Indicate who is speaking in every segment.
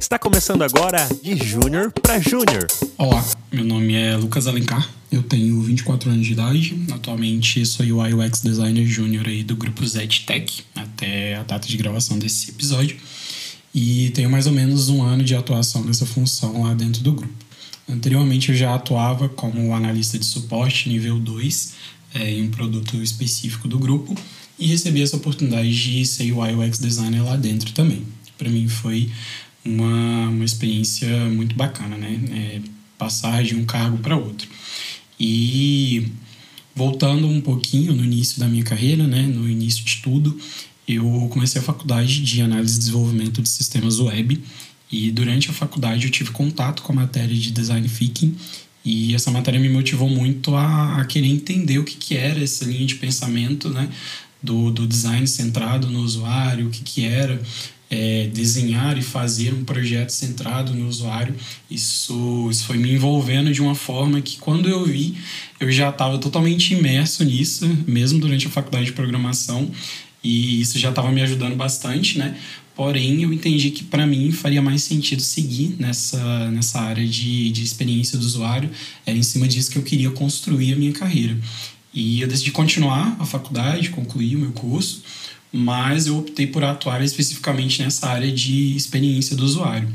Speaker 1: Está começando agora de Júnior para Júnior.
Speaker 2: Olá, meu nome é Lucas Alencar, eu tenho 24 anos de idade, atualmente sou UI UX Designer Júnior aí do grupo ZTech, até a data de gravação desse episódio, e tenho mais ou menos um ano de atuação nessa função lá dentro do grupo. Anteriormente eu já atuava como analista de suporte nível 2 é, em um produto específico do grupo e recebi essa oportunidade de ser UI UX Designer lá dentro também. Para mim foi uma, uma experiência muito bacana, né? É, passar de um cargo para outro. E voltando um pouquinho no início da minha carreira, né, no início de tudo, eu comecei a faculdade de análise e desenvolvimento de sistemas web e durante a faculdade eu tive contato com a matéria de design thinking e essa matéria me motivou muito a, a querer entender o que, que era essa linha de pensamento, né, do, do design centrado no usuário, o que, que era é, desenhar e fazer um projeto centrado no usuário. Isso, isso foi me envolvendo de uma forma que, quando eu vi, eu já estava totalmente imerso nisso, mesmo durante a faculdade de programação, e isso já estava me ajudando bastante, né? Porém, eu entendi que para mim faria mais sentido seguir nessa, nessa área de, de experiência do usuário. Era em cima disso que eu queria construir a minha carreira. E eu decidi continuar a faculdade, concluir o meu curso mas eu optei por atuar especificamente nessa área de experiência do usuário.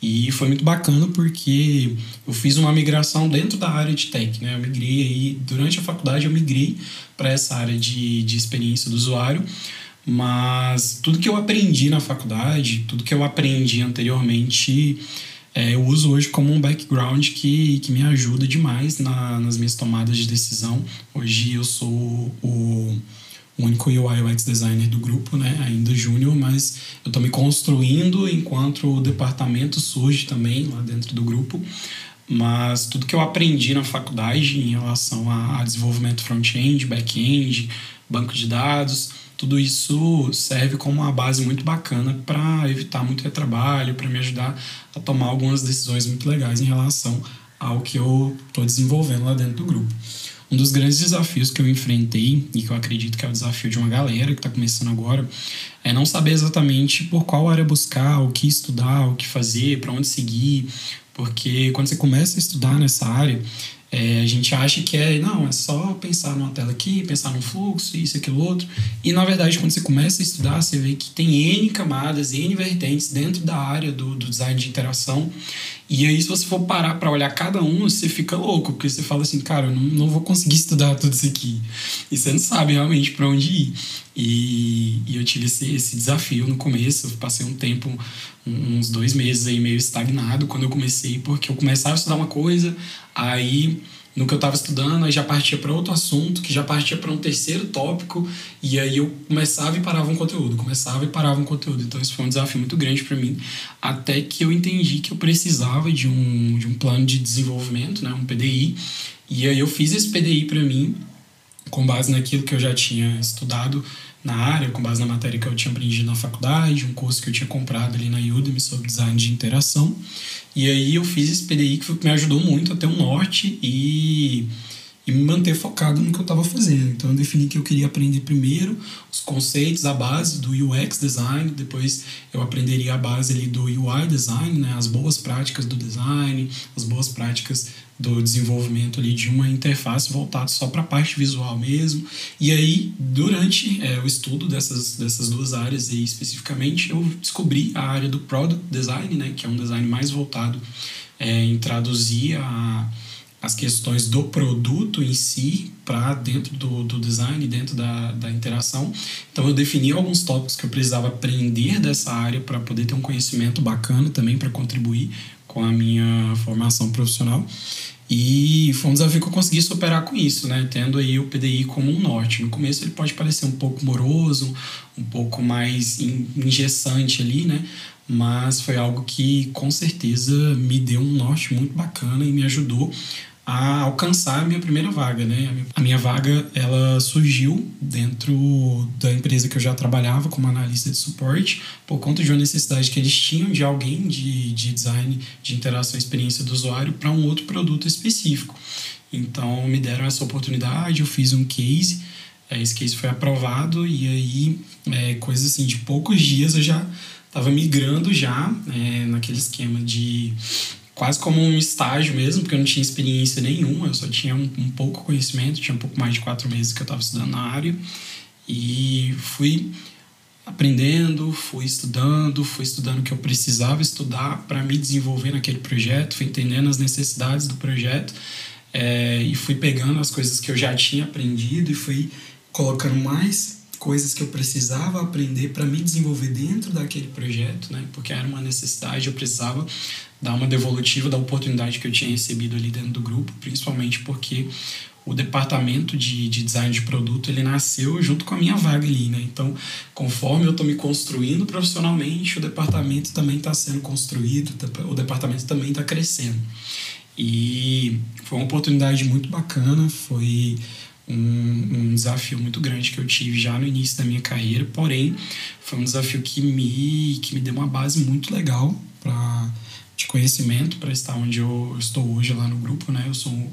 Speaker 2: E foi muito bacana porque eu fiz uma migração dentro da área de tech, né? Eu migrei aí, durante a faculdade eu migrei para essa área de, de experiência do usuário, mas tudo que eu aprendi na faculdade, tudo que eu aprendi anteriormente, é, eu uso hoje como um background que, que me ajuda demais na, nas minhas tomadas de decisão. Hoje eu sou o o único UI UX designer do grupo, né? Ainda júnior, mas eu estou me construindo enquanto o departamento surge também lá dentro do grupo. Mas tudo que eu aprendi na faculdade em relação a, a desenvolvimento front-end, back-end, banco de dados, tudo isso serve como uma base muito bacana para evitar muito retrabalho, para me ajudar a tomar algumas decisões muito legais em relação ao que eu estou desenvolvendo lá dentro do grupo. Um dos grandes desafios que eu enfrentei, e que eu acredito que é o desafio de uma galera que está começando agora, é não saber exatamente por qual área buscar, o que estudar, o que fazer, para onde seguir. Porque quando você começa a estudar nessa área, é, a gente acha que é, não, é só pensar numa tela aqui, pensar num fluxo, isso, aquilo, outro. E na verdade, quando você começa a estudar, você vê que tem N camadas, N vertentes dentro da área do, do design de interação. E aí, se você for parar para olhar cada um, você fica louco, porque você fala assim, cara, eu não, não vou conseguir estudar tudo isso aqui. E você não sabe realmente para onde ir. E, e, eu tive esse, esse desafio no começo, eu passei um tempo, uns dois meses aí meio estagnado quando eu comecei, porque eu começava a estudar uma coisa, aí no que eu estava estudando, aí já partia para outro assunto, que já partia para um terceiro tópico, e aí eu começava e parava um conteúdo, começava e parava um conteúdo. Então isso foi um desafio muito grande para mim, até que eu entendi que eu precisava de um, de um plano de desenvolvimento, né, um PDI, e aí eu fiz esse PDI para mim, com base naquilo que eu já tinha estudado na área, com base na matéria que eu tinha aprendido na faculdade, um curso que eu tinha comprado ali na Udemy sobre design de interação. E aí eu fiz esse PDI que me ajudou muito a ter um norte e, e me manter focado no que eu estava fazendo. Então eu defini que eu queria aprender primeiro os conceitos, a base do UX design, depois eu aprenderia a base ali do UI design, né, as boas práticas do design, as boas práticas do desenvolvimento ali de uma interface voltada só para a parte visual mesmo. E aí, durante é, o estudo dessas, dessas duas áreas aí especificamente, eu descobri a área do Product Design, né, que é um design mais voltado é, em traduzir a, as questões do produto em si para dentro do, do design, dentro da, da interação. Então, eu defini alguns tópicos que eu precisava aprender dessa área para poder ter um conhecimento bacana também para contribuir com a minha formação profissional. E foi um desafio que eu consegui superar com isso, né? Tendo aí o PDI como um norte. No começo ele pode parecer um pouco moroso, um pouco mais engessante ali, né? Mas foi algo que com certeza me deu um norte muito bacana e me ajudou a alcançar a minha primeira vaga, né? A minha vaga, ela surgiu dentro da empresa que eu já trabalhava como analista de suporte, por conta de uma necessidade que eles tinham de alguém de, de design, de interação e experiência do usuário para um outro produto específico. Então, me deram essa oportunidade, eu fiz um case, é, esse case foi aprovado e aí, é, coisa assim, de poucos dias eu já estava migrando já é, naquele esquema de quase como um estágio mesmo, porque eu não tinha experiência nenhuma, eu só tinha um, um pouco conhecimento, tinha um pouco mais de quatro meses que eu estava estudando na área e fui aprendendo, fui estudando, fui estudando o que eu precisava estudar para me desenvolver naquele projeto, fui entendendo as necessidades do projeto é, e fui pegando as coisas que eu já tinha aprendido e fui colocando mais coisas que eu precisava aprender para me desenvolver dentro daquele projeto, né? Porque era uma necessidade, eu precisava dar uma devolutiva da oportunidade que eu tinha recebido ali dentro do grupo, principalmente porque o departamento de, de design de produto ele nasceu junto com a minha vaga ali, né? Então, conforme eu estou me construindo profissionalmente, o departamento também está sendo construído, o departamento também está crescendo. E foi uma oportunidade muito bacana, foi um, um, desafio muito grande que eu tive já no início da minha carreira, porém foi um desafio que me, que me deu uma base muito legal para de conhecimento para estar onde eu estou hoje lá no grupo, né? Eu sou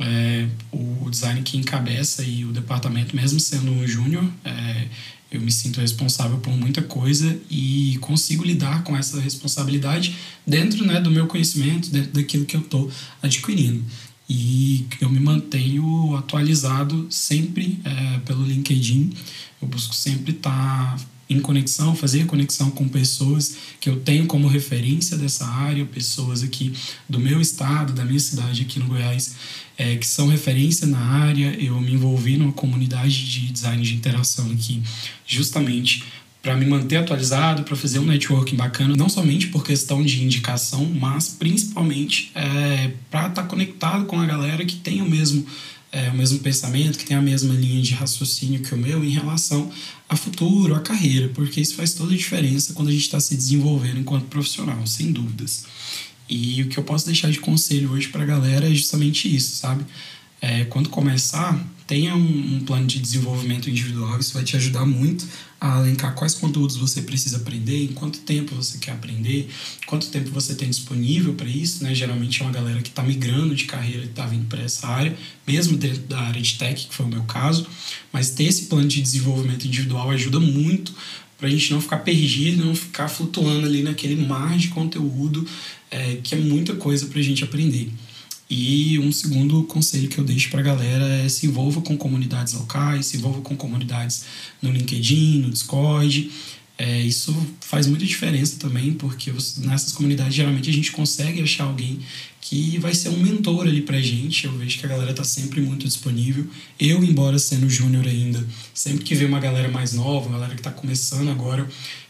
Speaker 2: é, o design que encabeça e o departamento, mesmo sendo um júnior, é, eu me sinto responsável por muita coisa e consigo lidar com essa responsabilidade dentro né, do meu conhecimento, dentro daquilo que eu estou adquirindo e eu me mantenho atualizado sempre é, pelo LinkedIn. Eu busco sempre estar tá em conexão, fazer conexão com pessoas que eu tenho como referência dessa área, pessoas aqui do meu estado, da minha cidade aqui no Goiás, é, que são referência na área. Eu me envolvi numa comunidade de design de interação aqui, justamente para me manter atualizado, para fazer um networking bacana, não somente por questão de indicação, mas principalmente é, para estar tá conectado com a galera que tem o mesmo, é, o mesmo pensamento, que tem a mesma linha de raciocínio que o meu em relação a futuro, a carreira, porque isso faz toda a diferença quando a gente está se desenvolvendo enquanto profissional, sem dúvidas. E o que eu posso deixar de conselho hoje para a galera é justamente isso, sabe? É, quando começar, tenha um, um, plano de desenvolvimento individual, isso vai te ajudar muito a elencar quais conteúdos você precisa aprender, em quanto tempo você quer aprender, quanto tempo você tem disponível para isso, né? Geralmente é uma galera que está migrando de carreira e está vindo para essa área, mesmo dentro da área de tech, que foi o meu caso, mas ter esse plano de desenvolvimento individual ajuda muito para a gente não ficar perdido, não ficar flutuando ali naquele mar de conteúdo, é, que é muita coisa para a gente aprender. E um segundo conselho que eu deixo para a galera é se envolva com comunidades locais, se envolva com comunidades no LinkedIn, no Discord. É, isso faz muita diferença também, porque nessas comunidades geralmente a gente consegue achar alguém que vai ser um mentor ali pra gente. Eu vejo que a galera tá sempre muito disponível. Eu, embora sendo júnior ainda, sempre que vê uma galera mais nova, uma galera que tá começando agora,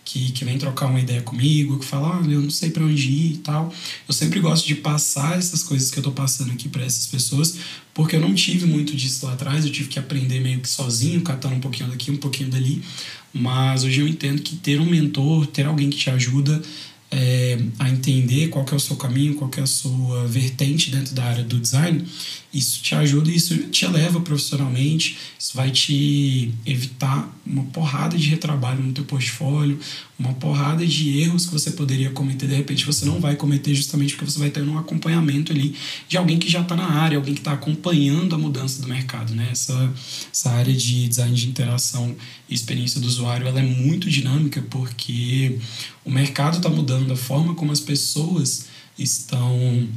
Speaker 2: que, que vem trocar uma ideia comigo, que fala, ah, eu não sei para onde ir e tal. Eu sempre gosto de passar essas coisas que eu tô passando aqui para essas pessoas, porque eu não tive muito disso lá atrás, eu tive que aprender meio que sozinho, catando um pouquinho daqui, um pouquinho dali. Mas hoje eu entendo que ter um mentor, ter alguém que te ajuda é, a entender qual é o seu caminho, qual é a sua vertente dentro da área do design, isso te ajuda, isso te eleva profissionalmente, isso vai te evitar uma porrada de retrabalho no teu portfólio, uma porrada de erros que você poderia cometer, de repente você não vai cometer justamente porque você vai ter um acompanhamento ali de alguém que já está na área, alguém que está acompanhando a mudança do mercado, né? Essa, essa área de design de interação e experiência do usuário, ela é muito dinâmica porque o mercado está mudando, a forma como as pessoas estão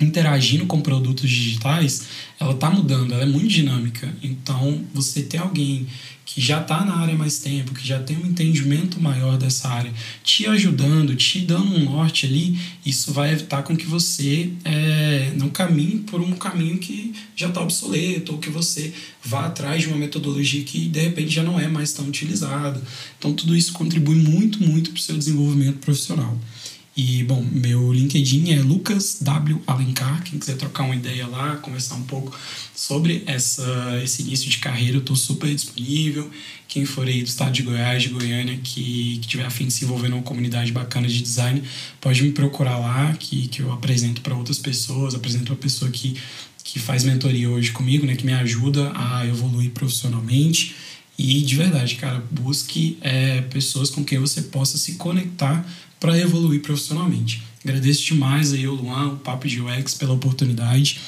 Speaker 2: interagindo com produtos digitais, ela está mudando, ela é muito dinâmica. Então, você ter alguém que já está na área há mais tempo, que já tem um entendimento maior dessa área, te ajudando, te dando um norte ali, isso vai evitar com que você é, não caminhe por um caminho que já está obsoleto, ou que você vá atrás de uma metodologia que de repente já não é mais tão utilizada. Então, tudo isso contribui muito, muito para o seu desenvolvimento profissional. E, bom, meu LinkedIn é Lucas W. Alencar. Quem quiser trocar uma ideia lá, conversar um pouco sobre essa, esse início de carreira, eu estou super disponível. Quem for aí do estado de Goiás, de Goiânia, que, que tiver afim de se envolver numa comunidade bacana de design, pode me procurar lá, que, que eu apresento para outras pessoas, apresento uma pessoa que, que faz mentoria hoje comigo, né, que me ajuda a evoluir profissionalmente. E de verdade, cara, busque é, pessoas com quem você possa se conectar para evoluir profissionalmente. Agradeço demais aí o Luan, o Papo de UX pela oportunidade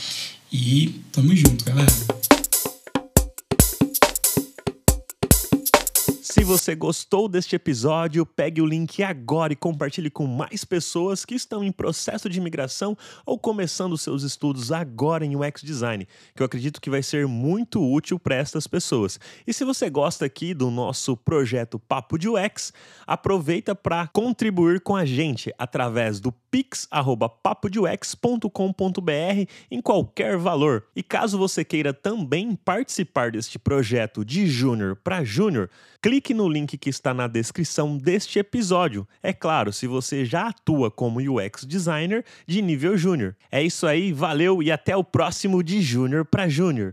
Speaker 2: e tamo junto, galera.
Speaker 1: Se você gostou deste episódio, pegue o link agora e compartilhe com mais pessoas que estão em processo de imigração ou começando seus estudos agora em UX Design, que eu acredito que vai ser muito útil para estas pessoas. E se você gosta aqui do nosso projeto Papo de UX, aproveita para contribuir com a gente através do pix@papodeux.com.br em qualquer valor. E caso você queira também participar deste projeto de júnior para júnior, clique no link que está na descrição deste episódio. É claro, se você já atua como UX designer de nível júnior. É isso aí, valeu e até o próximo de júnior para júnior.